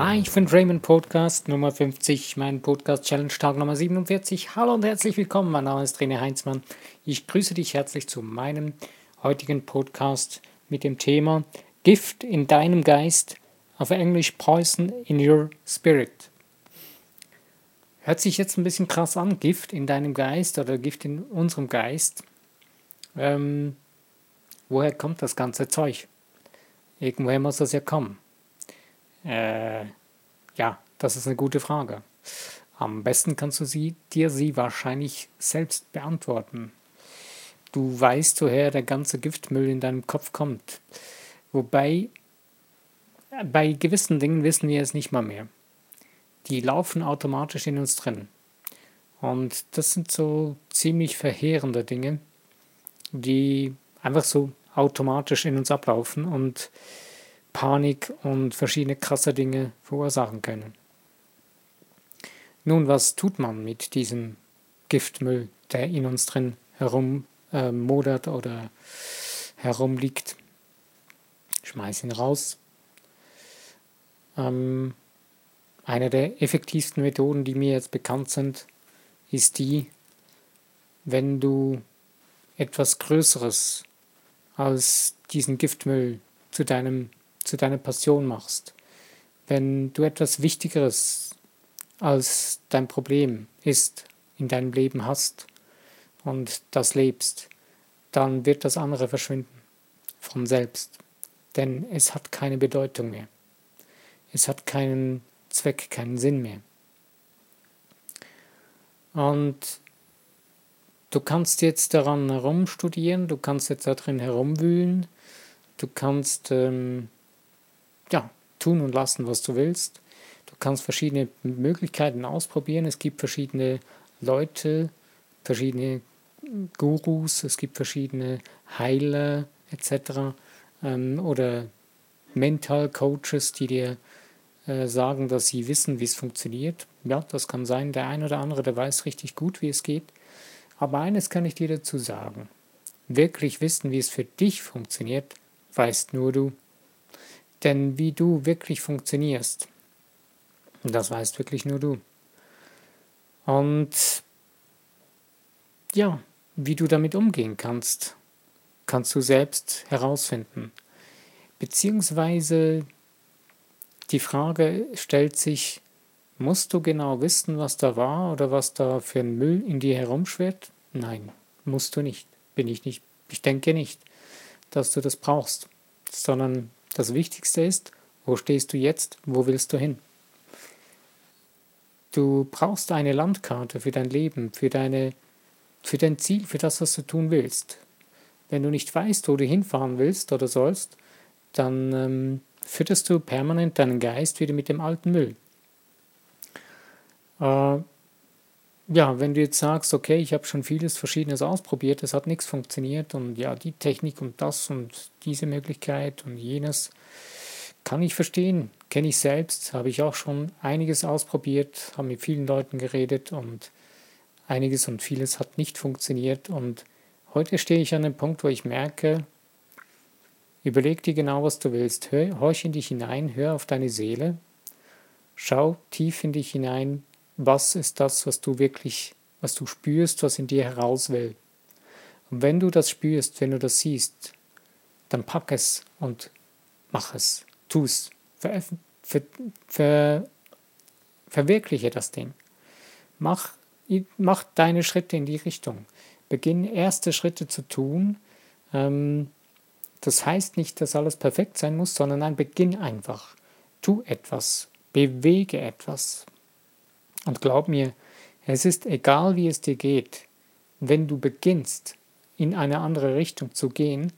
Live and Raymond Podcast Nummer 50, mein Podcast Challenge Tag Nummer 47. Hallo und herzlich willkommen, mein Name ist René Heinzmann. Ich grüße dich herzlich zu meinem heutigen Podcast mit dem Thema Gift in deinem Geist, auf Englisch Poison in your Spirit. Hört sich jetzt ein bisschen krass an, Gift in deinem Geist oder Gift in unserem Geist. Ähm, woher kommt das ganze Zeug? Irgendwoher muss das ja kommen. Äh, ja, das ist eine gute Frage. Am besten kannst du sie, dir sie wahrscheinlich selbst beantworten. Du weißt, woher der ganze Giftmüll in deinem Kopf kommt. Wobei, bei gewissen Dingen wissen wir es nicht mal mehr. Die laufen automatisch in uns drin. Und das sind so ziemlich verheerende Dinge, die einfach so automatisch in uns ablaufen und Panik und verschiedene krasse Dinge verursachen können. Nun, was tut man mit diesem Giftmüll, der in uns drin herummodert äh, oder herumliegt? Schmeiß ihn raus. Ähm, eine der effektivsten Methoden, die mir jetzt bekannt sind, ist die, wenn du etwas Größeres als diesen Giftmüll zu deinem zu deiner Passion machst, wenn du etwas Wichtigeres als dein Problem ist, in deinem Leben hast und das lebst, dann wird das andere verschwinden von selbst. Denn es hat keine Bedeutung mehr. Es hat keinen Zweck, keinen Sinn mehr. Und du kannst jetzt daran herumstudieren, du kannst jetzt darin herumwühlen, du kannst ähm, ja, tun und lassen, was du willst. Du kannst verschiedene Möglichkeiten ausprobieren. Es gibt verschiedene Leute, verschiedene Gurus, es gibt verschiedene Heiler etc. Ähm, oder Mental Coaches, die dir äh, sagen, dass sie wissen, wie es funktioniert. Ja, das kann sein. Der eine oder andere, der weiß richtig gut, wie es geht. Aber eines kann ich dir dazu sagen. Wirklich wissen, wie es für dich funktioniert, weißt nur du. Denn wie du wirklich funktionierst, das weißt wirklich nur du. Und ja, wie du damit umgehen kannst, kannst du selbst herausfinden. Beziehungsweise die Frage stellt sich, musst du genau wissen, was da war oder was da für ein Müll in dir herumschwirrt? Nein, musst du nicht. Bin ich nicht. Ich denke nicht, dass du das brauchst, sondern das Wichtigste ist, wo stehst du jetzt, wo willst du hin? Du brauchst eine Landkarte für dein Leben, für, deine, für dein Ziel, für das, was du tun willst. Wenn du nicht weißt, wo du hinfahren willst oder sollst, dann ähm, fütterst du permanent deinen Geist wieder mit dem alten Müll. Äh, ja, wenn du jetzt sagst, okay, ich habe schon vieles Verschiedenes ausprobiert, es hat nichts funktioniert und ja, die Technik und das und diese Möglichkeit und jenes, kann ich verstehen, kenne ich selbst, habe ich auch schon einiges ausprobiert, habe mit vielen Leuten geredet und einiges und vieles hat nicht funktioniert und heute stehe ich an dem Punkt, wo ich merke, überleg dir genau, was du willst, hör, horch in dich hinein, hör auf deine Seele, schau tief in dich hinein, was ist das, was du wirklich, was du spürst, was in dir heraus will. Und wenn du das spürst, wenn du das siehst, dann pack es und mach es, tu es, ver, ver, ver, verwirkliche das Ding. Mach, mach deine Schritte in die Richtung. Beginn erste Schritte zu tun. Ähm, das heißt nicht, dass alles perfekt sein muss, sondern ein Beginn einfach. Tu etwas, bewege etwas, und glaub mir, es ist egal, wie es dir geht, wenn du beginnst, in eine andere Richtung zu gehen,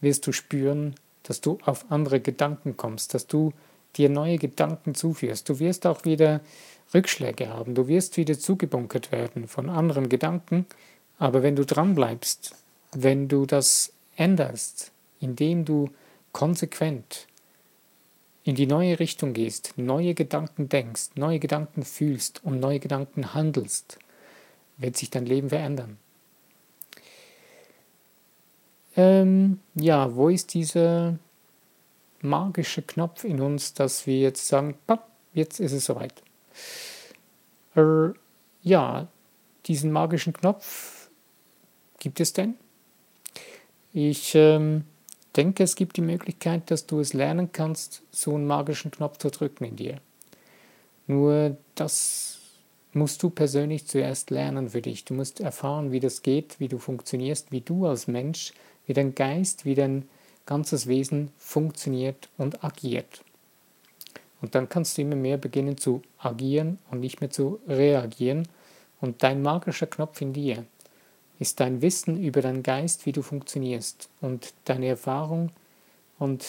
wirst du spüren, dass du auf andere Gedanken kommst, dass du dir neue Gedanken zuführst. Du wirst auch wieder Rückschläge haben, du wirst wieder zugebunkert werden von anderen Gedanken, aber wenn du dranbleibst, wenn du das änderst, indem du konsequent in die neue Richtung gehst, neue Gedanken denkst, neue Gedanken fühlst und neue Gedanken handelst, wird sich dein Leben verändern. Ähm, ja, wo ist dieser magische Knopf in uns, dass wir jetzt sagen, jetzt ist es soweit. Äh, ja, diesen magischen Knopf gibt es denn? Ich ähm, denke, es gibt die Möglichkeit, dass du es lernen kannst, so einen magischen Knopf zu drücken in dir. Nur das musst du persönlich zuerst lernen für dich. Du musst erfahren, wie das geht, wie du funktionierst, wie du als Mensch, wie dein Geist, wie dein ganzes Wesen funktioniert und agiert. Und dann kannst du immer mehr beginnen zu agieren und nicht mehr zu reagieren. Und dein magischer Knopf in dir ist dein Wissen über deinen Geist, wie du funktionierst. Und deine Erfahrung und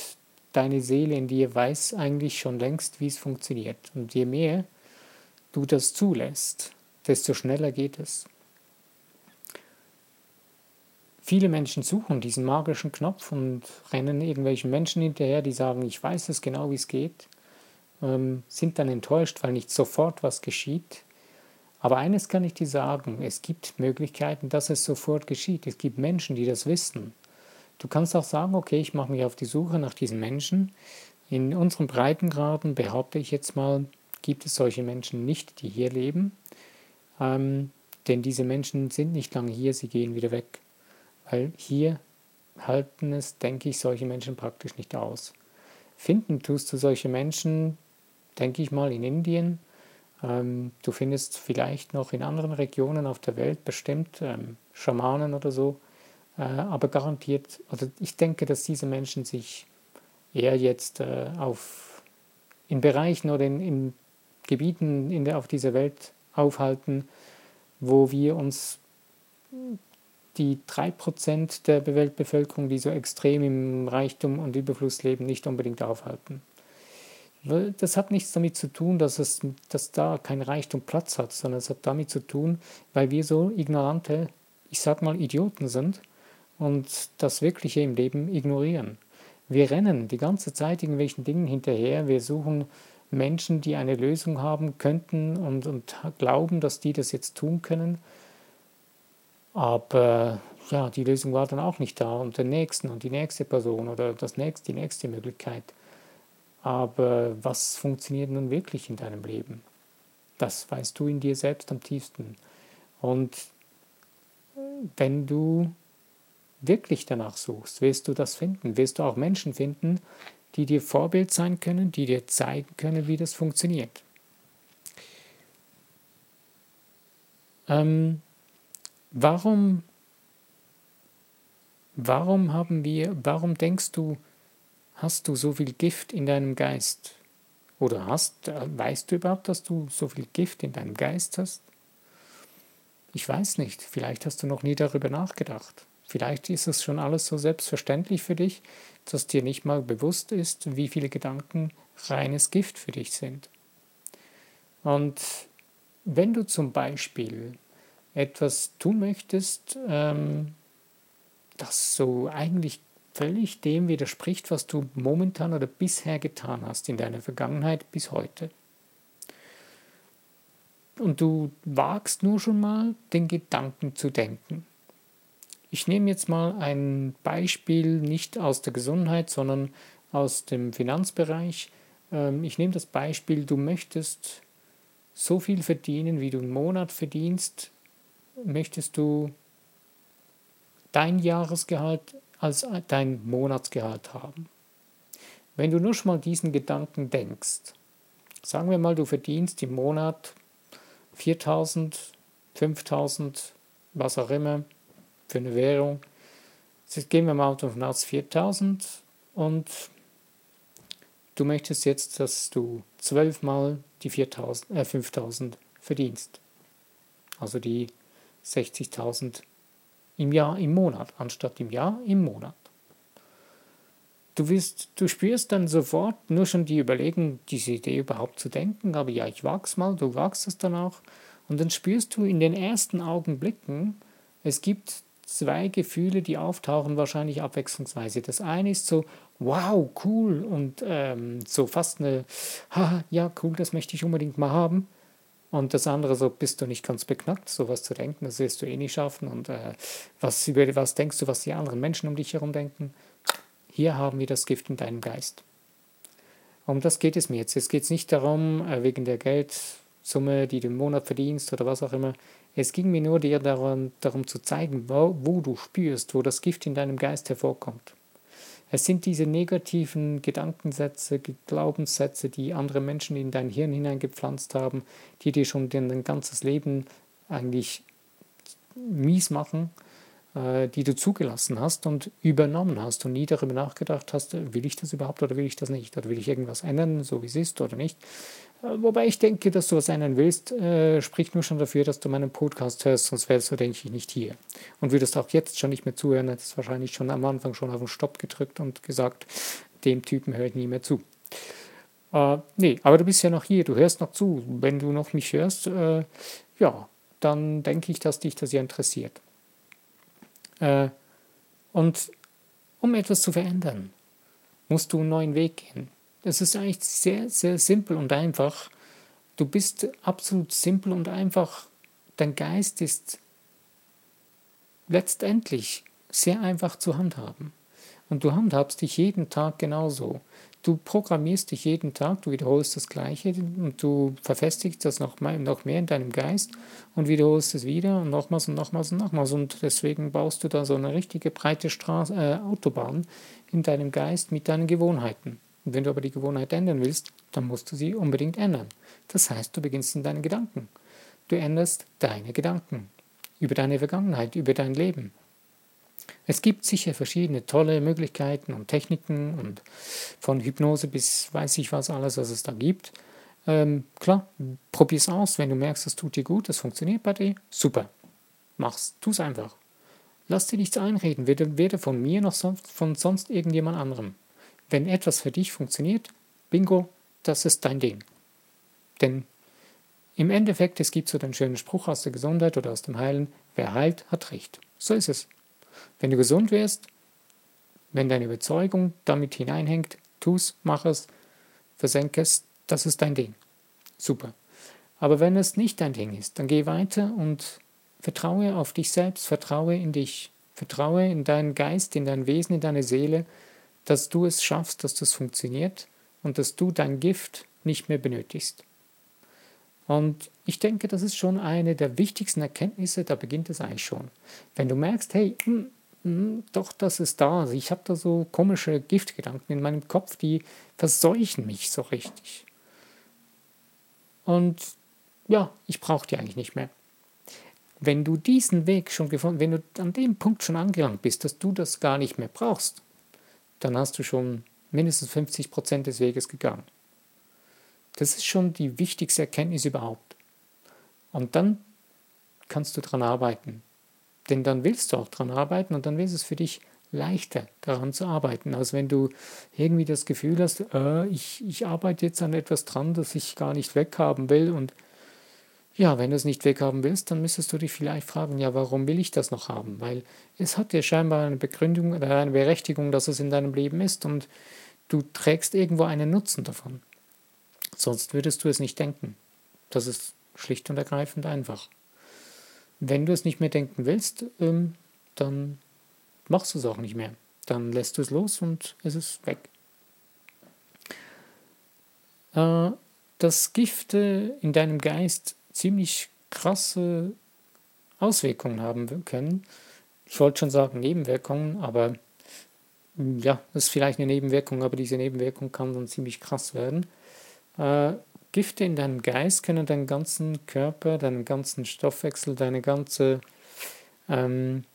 deine Seele in dir weiß eigentlich schon längst, wie es funktioniert. Und je mehr du das zulässt, desto schneller geht es. Viele Menschen suchen diesen magischen Knopf und rennen irgendwelchen Menschen hinterher, die sagen, ich weiß es genau, wie es geht ähm, sind dann enttäuscht, weil nicht sofort was geschieht. Aber eines kann ich dir sagen, es gibt Möglichkeiten, dass es sofort geschieht. Es gibt Menschen, die das wissen. Du kannst auch sagen, okay, ich mache mich auf die Suche nach diesen Menschen. In unseren Breitengraden behaupte ich jetzt mal, gibt es solche Menschen nicht, die hier leben. Ähm, denn diese Menschen sind nicht lange hier, sie gehen wieder weg. Weil hier halten es, denke ich, solche Menschen praktisch nicht aus. Finden tust du solche Menschen denke ich mal, in Indien. Ähm, du findest vielleicht noch in anderen Regionen auf der Welt bestimmt ähm, Schamanen oder so, äh, aber garantiert, also ich denke, dass diese Menschen sich eher jetzt äh, auf, in Bereichen oder in, in Gebieten in der, auf dieser Welt aufhalten, wo wir uns die 3% der Weltbevölkerung, die so extrem im Reichtum und Überfluss leben, nicht unbedingt aufhalten. Das hat nichts damit zu tun, dass, es, dass da kein Reichtum Platz hat, sondern es hat damit zu tun, weil wir so ignorante, ich sag mal, Idioten sind und das Wirkliche im Leben ignorieren. Wir rennen die ganze Zeit irgendwelchen Dingen hinterher, wir suchen Menschen, die eine Lösung haben könnten und, und glauben, dass die das jetzt tun können. Aber ja, die Lösung war dann auch nicht da und der nächsten und die nächste Person oder das nächste, die nächste Möglichkeit. Aber was funktioniert nun wirklich in deinem Leben? Das weißt du in dir selbst am tiefsten. Und wenn du wirklich danach suchst, wirst du das finden, wirst du auch Menschen finden, die dir Vorbild sein können, die dir zeigen können, wie das funktioniert. Ähm, warum, warum haben wir, warum denkst du, Hast du so viel Gift in deinem Geist? Oder hast, weißt du überhaupt, dass du so viel Gift in deinem Geist hast? Ich weiß nicht, vielleicht hast du noch nie darüber nachgedacht. Vielleicht ist es schon alles so selbstverständlich für dich, dass dir nicht mal bewusst ist, wie viele Gedanken reines Gift für dich sind. Und wenn du zum Beispiel etwas tun möchtest, ähm, das so eigentlich völlig dem widerspricht, was du momentan oder bisher getan hast in deiner Vergangenheit bis heute. Und du wagst nur schon mal, den Gedanken zu denken. Ich nehme jetzt mal ein Beispiel nicht aus der Gesundheit, sondern aus dem Finanzbereich. Ähm, ich nehme das Beispiel, du möchtest so viel verdienen, wie du im Monat verdienst, möchtest du dein Jahresgehalt als dein Monatsgehalt haben. Wenn du nur schon mal diesen Gedanken denkst, sagen wir mal, du verdienst im Monat 4000, 5000, was auch immer, für eine Währung. Jetzt gehen wir mal davon aus 4000 und du möchtest jetzt, dass du zwölfmal die 4000, äh 5000 verdienst. Also die 60.000 im Jahr, im Monat, anstatt im Jahr, im Monat. Du, wirst, du spürst dann sofort nur schon die Überlegung, diese Idee überhaupt zu denken, aber ja, ich wag's mal, du wagst es dann auch. Und dann spürst du in den ersten Augenblicken, es gibt zwei Gefühle, die auftauchen, wahrscheinlich abwechslungsweise. Das eine ist so, wow, cool und ähm, so fast eine, ha, ja, cool, das möchte ich unbedingt mal haben. Und das andere, so bist du nicht ganz beknackt, sowas zu denken, das wirst du eh nicht schaffen. Und äh, was, was denkst du, was die anderen Menschen um dich herum denken? Hier haben wir das Gift in deinem Geist. Um das geht es mir jetzt. Jetzt geht es nicht darum, äh, wegen der Geldsumme, die du im Monat verdienst oder was auch immer. Es ging mir nur dir darum, darum zu zeigen, wo, wo du spürst, wo das Gift in deinem Geist hervorkommt. Es sind diese negativen Gedankensätze, Glaubenssätze, die andere Menschen in dein Hirn hineingepflanzt haben, die dir schon dein ganzes Leben eigentlich mies machen äh, die du zugelassen hast und übernommen hast und nie darüber nachgedacht hast, will ich das überhaupt oder will ich das nicht? Oder will ich irgendwas ändern, so wie es ist oder nicht? Äh, wobei ich denke, dass du was ändern willst, äh, spricht nur schon dafür, dass du meinen Podcast hörst, sonst wärst du, denke ich, nicht hier. Und würdest auch jetzt schon nicht mehr zuhören, hättest wahrscheinlich schon am Anfang schon auf den Stopp gedrückt und gesagt, dem Typen höre ich nie mehr zu. Äh, nee, aber du bist ja noch hier, du hörst noch zu. Wenn du noch mich hörst, äh, ja, dann denke ich, dass dich das ja interessiert. Äh, und um etwas zu verändern, musst du einen neuen Weg gehen. Das ist eigentlich sehr, sehr simpel und einfach. Du bist absolut simpel und einfach. Dein Geist ist letztendlich sehr einfach zu handhaben. Und du handhabst dich jeden Tag genauso. Du programmierst dich jeden Tag, du wiederholst das Gleiche und du verfestigst das noch, noch mehr in deinem Geist und wiederholst es wieder und nochmals und nochmals und nochmals. Und deswegen baust du da so eine richtige breite Straße, äh, Autobahn in deinem Geist mit deinen Gewohnheiten. Und wenn du aber die Gewohnheit ändern willst, dann musst du sie unbedingt ändern. Das heißt, du beginnst in deinen Gedanken. Du änderst deine Gedanken über deine Vergangenheit, über dein Leben. Es gibt sicher verschiedene tolle Möglichkeiten und Techniken und von Hypnose bis weiß ich was alles, was es da gibt. Ähm, klar, es aus, wenn du merkst, es tut dir gut, das funktioniert bei dir, super. Mach's, tu es einfach. Lass dir nichts einreden, weder, weder von mir noch sonst, von sonst irgendjemand anderem. Wenn etwas für dich funktioniert, bingo, das ist dein Ding. Denn im Endeffekt, es gibt so den schönen Spruch aus der Gesundheit oder aus dem Heilen, wer heilt, hat Recht. So ist es. Wenn du gesund wirst, wenn deine Überzeugung damit hineinhängt, tu es, mach es, versenk es, das ist dein Ding. Super. Aber wenn es nicht dein Ding ist, dann geh weiter und vertraue auf dich selbst, vertraue in dich, vertraue in deinen Geist, in dein Wesen, in deine Seele, dass du es schaffst, dass das funktioniert und dass du dein Gift nicht mehr benötigst. Und ich denke, das ist schon eine der wichtigsten Erkenntnisse, da beginnt es eigentlich schon. Wenn du merkst, hey, mh, hm, hm, doch, das ist da. Also ich habe da so komische Giftgedanken in meinem Kopf, die verseuchen mich so richtig. Und ja, ich brauche die eigentlich nicht mehr. Wenn du diesen Weg schon gefunden, wenn du an dem Punkt schon angelangt bist, dass du das gar nicht mehr brauchst, dann hast du schon mindestens 50 Prozent des Weges gegangen. Das ist schon die wichtigste Erkenntnis überhaupt. Und dann kannst du daran arbeiten. Denn dann willst du auch daran arbeiten und dann wird es für dich leichter, daran zu arbeiten, als wenn du irgendwie das Gefühl hast, äh, ich, ich arbeite jetzt an etwas dran, das ich gar nicht weghaben will. Und ja, wenn du es nicht weghaben willst, dann müsstest du dich vielleicht fragen, ja, warum will ich das noch haben? Weil es hat ja scheinbar eine Begründung oder eine Berechtigung, dass es in deinem Leben ist und du trägst irgendwo einen Nutzen davon. Sonst würdest du es nicht denken. Das ist schlicht und ergreifend einfach. Wenn du es nicht mehr denken willst, ähm, dann machst du es auch nicht mehr. Dann lässt du es los und es ist weg. Äh, dass Gifte in deinem Geist ziemlich krasse Auswirkungen haben können. Ich wollte schon sagen Nebenwirkungen, aber hm, ja, das ist vielleicht eine Nebenwirkung, aber diese Nebenwirkung kann dann ziemlich krass werden. Äh, Gifte in deinem Geist können deinen ganzen Körper, deinen ganzen Stoffwechsel, deine ganze, ähm,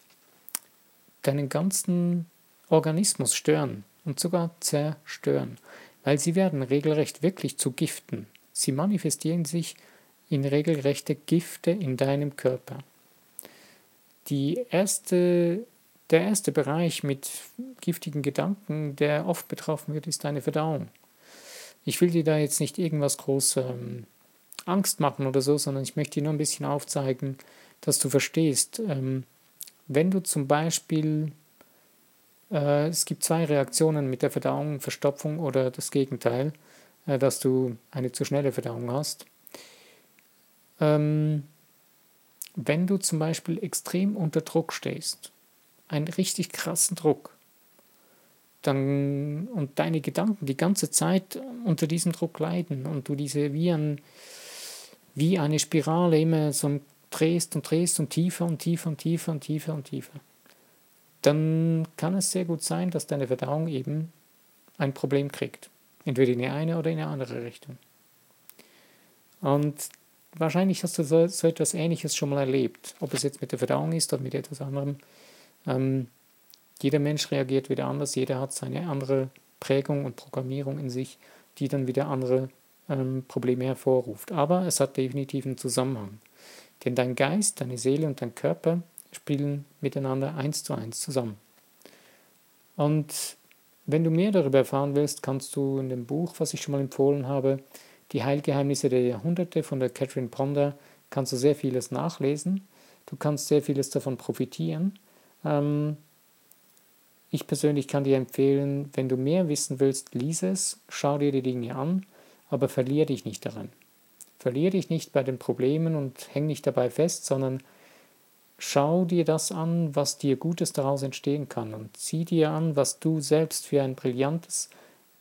deinen ganzen Organismus stören und sogar zerstören, weil sie werden regelrecht wirklich zu Giften. Sie manifestieren sich in regelrechte Gifte in deinem Körper. Die erste, der erste Bereich mit giftigen Gedanken, der oft betroffen wird, ist deine Verdauung. Ich will dir da jetzt nicht irgendwas groß ähm, Angst machen oder so, sondern ich möchte dir nur ein bisschen aufzeigen, dass du verstehst, ähm, wenn du zum Beispiel, äh, es gibt zwei Reaktionen mit der Verdauung, Verstopfung oder das Gegenteil, äh, dass du eine zu schnelle Verdauung hast. Ähm, wenn du zum Beispiel extrem unter Druck stehst, einen richtig krassen Druck, dann, und deine Gedanken die ganze Zeit unter diesem Druck leiden und du diese wie, ein, wie eine Spirale immer so drehst und drehst und tiefer und tiefer und tiefer und tiefer und tiefer, dann kann es sehr gut sein, dass deine Verdauung eben ein Problem kriegt. Entweder in die eine oder in die andere Richtung. Und wahrscheinlich hast du so, so etwas Ähnliches schon mal erlebt, ob es jetzt mit der Verdauung ist oder mit etwas anderem. Ähm, jeder Mensch reagiert wieder anders, jeder hat seine andere Prägung und Programmierung in sich, die dann wieder andere ähm, Probleme hervorruft. Aber es hat definitiv einen Zusammenhang. Denn dein Geist, deine Seele und dein Körper spielen miteinander eins zu eins zusammen. Und wenn du mehr darüber erfahren willst, kannst du in dem Buch, was ich schon mal empfohlen habe, Die Heilgeheimnisse der Jahrhunderte von der Catherine Ponder, kannst du sehr vieles nachlesen. Du kannst sehr vieles davon profitieren. Ähm, ich persönlich kann dir empfehlen, wenn du mehr wissen willst, lies es, schau dir die Dinge an, aber verlier dich nicht daran. Verlier dich nicht bei den Problemen und häng nicht dabei fest, sondern schau dir das an, was dir Gutes daraus entstehen kann und zieh dir an, was du selbst für ein brillantes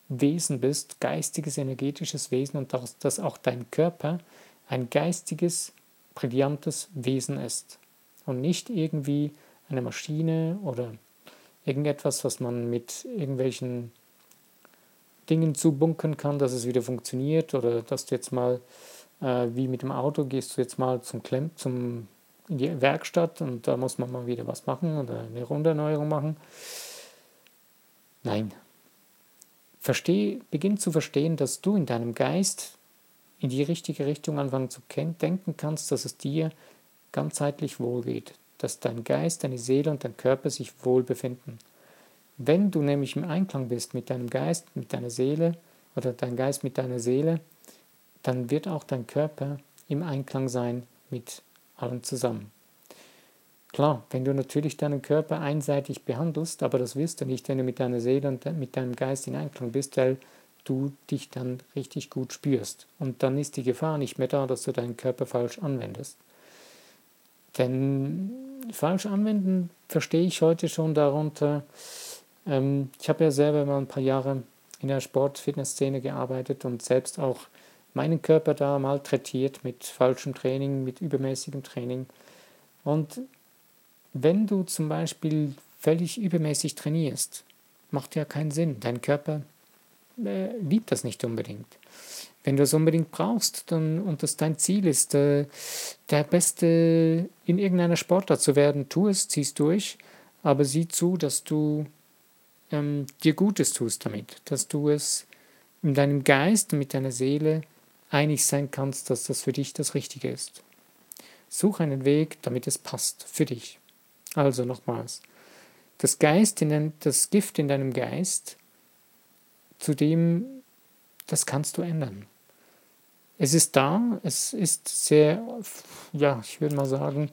Wesen bist, geistiges, energetisches Wesen und dass, dass auch dein Körper ein geistiges, brillantes Wesen ist und nicht irgendwie eine Maschine oder irgendetwas, was man mit irgendwelchen Dingen zubunkern kann, dass es wieder funktioniert oder dass du jetzt mal, äh, wie mit dem Auto, gehst du jetzt mal zum, Klemm, zum in die Werkstatt und da muss man mal wieder was machen oder eine Runderneuerung machen. Nein. Versteh, beginn zu verstehen, dass du in deinem Geist in die richtige Richtung anfangen zu denken kannst, dass es dir ganzheitlich wohlgeht, dass dein Geist, deine Seele und dein Körper sich wohl befinden. Wenn du nämlich im Einklang bist mit deinem Geist, mit deiner Seele oder dein Geist mit deiner Seele, dann wird auch dein Körper im Einklang sein mit allem zusammen. Klar, wenn du natürlich deinen Körper einseitig behandelst, aber das wirst du nicht, wenn du mit deiner Seele und mit deinem Geist in Einklang bist, weil du dich dann richtig gut spürst. Und dann ist die Gefahr nicht mehr da, dass du deinen Körper falsch anwendest. Denn falsch anwenden verstehe ich heute schon darunter. Ähm, ich habe ja selber mal ein paar Jahre in der Sport-Fitness-Szene gearbeitet und selbst auch meinen Körper da malträtiert mit falschem Training, mit übermäßigem Training. Und wenn du zum Beispiel völlig übermäßig trainierst, macht ja keinen Sinn. Dein Körper äh, liebt das nicht unbedingt. Wenn du es unbedingt brauchst dann, und das dein Ziel ist, äh, der Beste in irgendeiner Sportart zu werden, tu es, ziehst durch, aber sieh zu, dass du ähm, dir Gutes tust damit, dass du es in deinem Geist, mit deiner Seele einig sein kannst, dass das für dich das Richtige ist. Such einen Weg, damit es passt für dich. Also nochmals, das, Geist in dein, das Gift in deinem Geist, zu dem, das kannst du ändern. Es ist da, es ist sehr, ja, ich würde mal sagen,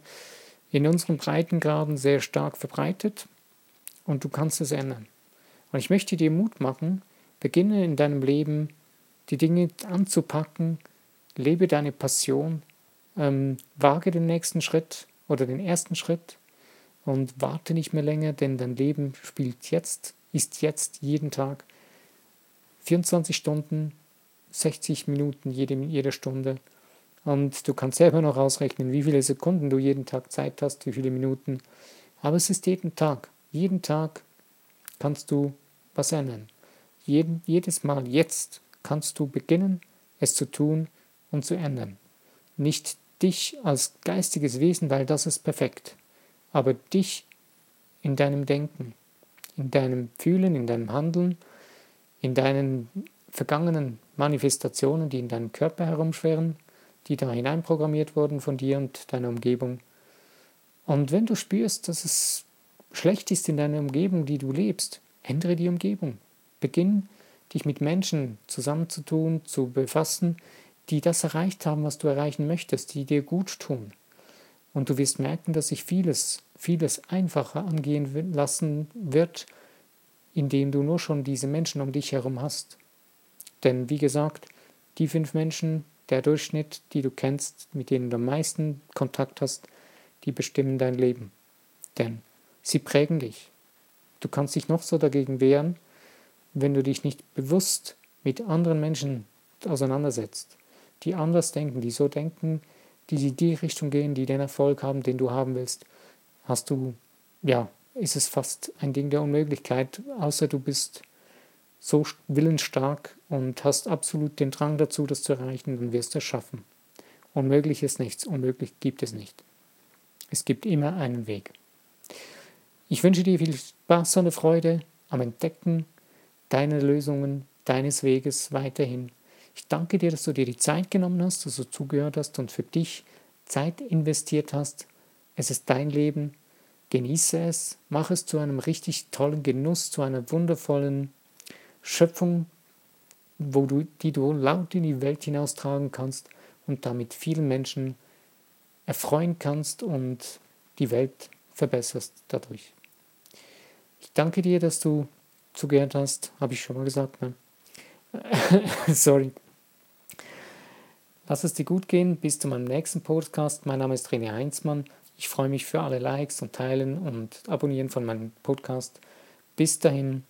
in unseren Breitengraden sehr stark verbreitet und du kannst es ändern. Und ich möchte dir Mut machen, beginne in deinem Leben die Dinge anzupacken, lebe deine Passion, ähm, wage den nächsten Schritt oder den ersten Schritt und warte nicht mehr länger, denn dein Leben spielt jetzt, ist jetzt jeden Tag 24 Stunden, 60 Minuten jede, jede Stunde. Und du kannst selber noch ausrechnen, wie viele Sekunden du jeden Tag Zeit hast, wie viele Minuten. Aber es ist jeden Tag. Jeden Tag kannst du was ändern. Jeden, jedes Mal jetzt kannst du beginnen, es zu tun und zu ändern. Nicht dich als geistiges Wesen, weil das ist perfekt, aber dich in deinem Denken, in deinem Fühlen, in deinem Handeln, in deinen vergangenen Manifestationen, die in deinem Körper herumschwirren, die da hineinprogrammiert wurden von dir und deiner Umgebung. Und wenn du spürst, dass es schlecht ist in deiner Umgebung, die du lebst, ändere die Umgebung. Beginn dich mit Menschen zusammenzutun, zu befassen, die das erreicht haben, was du erreichen möchtest, die dir gut tun. Und du wirst merken, dass sich vieles, vieles einfacher angehen lassen wird, indem du nur schon diese Menschen um dich herum hast. Denn wie gesagt, die fünf Menschen, der Durchschnitt, die du kennst, mit denen du am meisten Kontakt hast, die bestimmen dein Leben. Denn sie prägen dich. Du kannst dich noch so dagegen wehren, wenn du dich nicht bewusst mit anderen Menschen auseinandersetzt, die anders denken, die so denken, die die Richtung gehen, die den Erfolg haben, den du haben willst, hast du, ja, ist es fast ein Ding der Unmöglichkeit, außer du bist so willensstark und hast absolut den Drang dazu, das zu erreichen, dann wirst du es schaffen. Unmöglich ist nichts, unmöglich gibt es nicht. Es gibt immer einen Weg. Ich wünsche dir viel Spaß und Freude am Entdecken deiner Lösungen, deines Weges weiterhin. Ich danke dir, dass du dir die Zeit genommen hast, dass du zugehört hast und für dich Zeit investiert hast. Es ist dein Leben. Genieße es, mach es zu einem richtig tollen Genuss, zu einer wundervollen Schöpfung, wo du, die du laut in die Welt hinaustragen kannst und damit vielen Menschen erfreuen kannst und die Welt verbesserst dadurch. Ich danke dir, dass du zugehört hast, habe ich schon mal gesagt. Ne? Sorry. Lass es dir gut gehen. Bis zu meinem nächsten Podcast. Mein Name ist René Heinzmann. Ich freue mich für alle Likes und Teilen und Abonnieren von meinem Podcast. Bis dahin,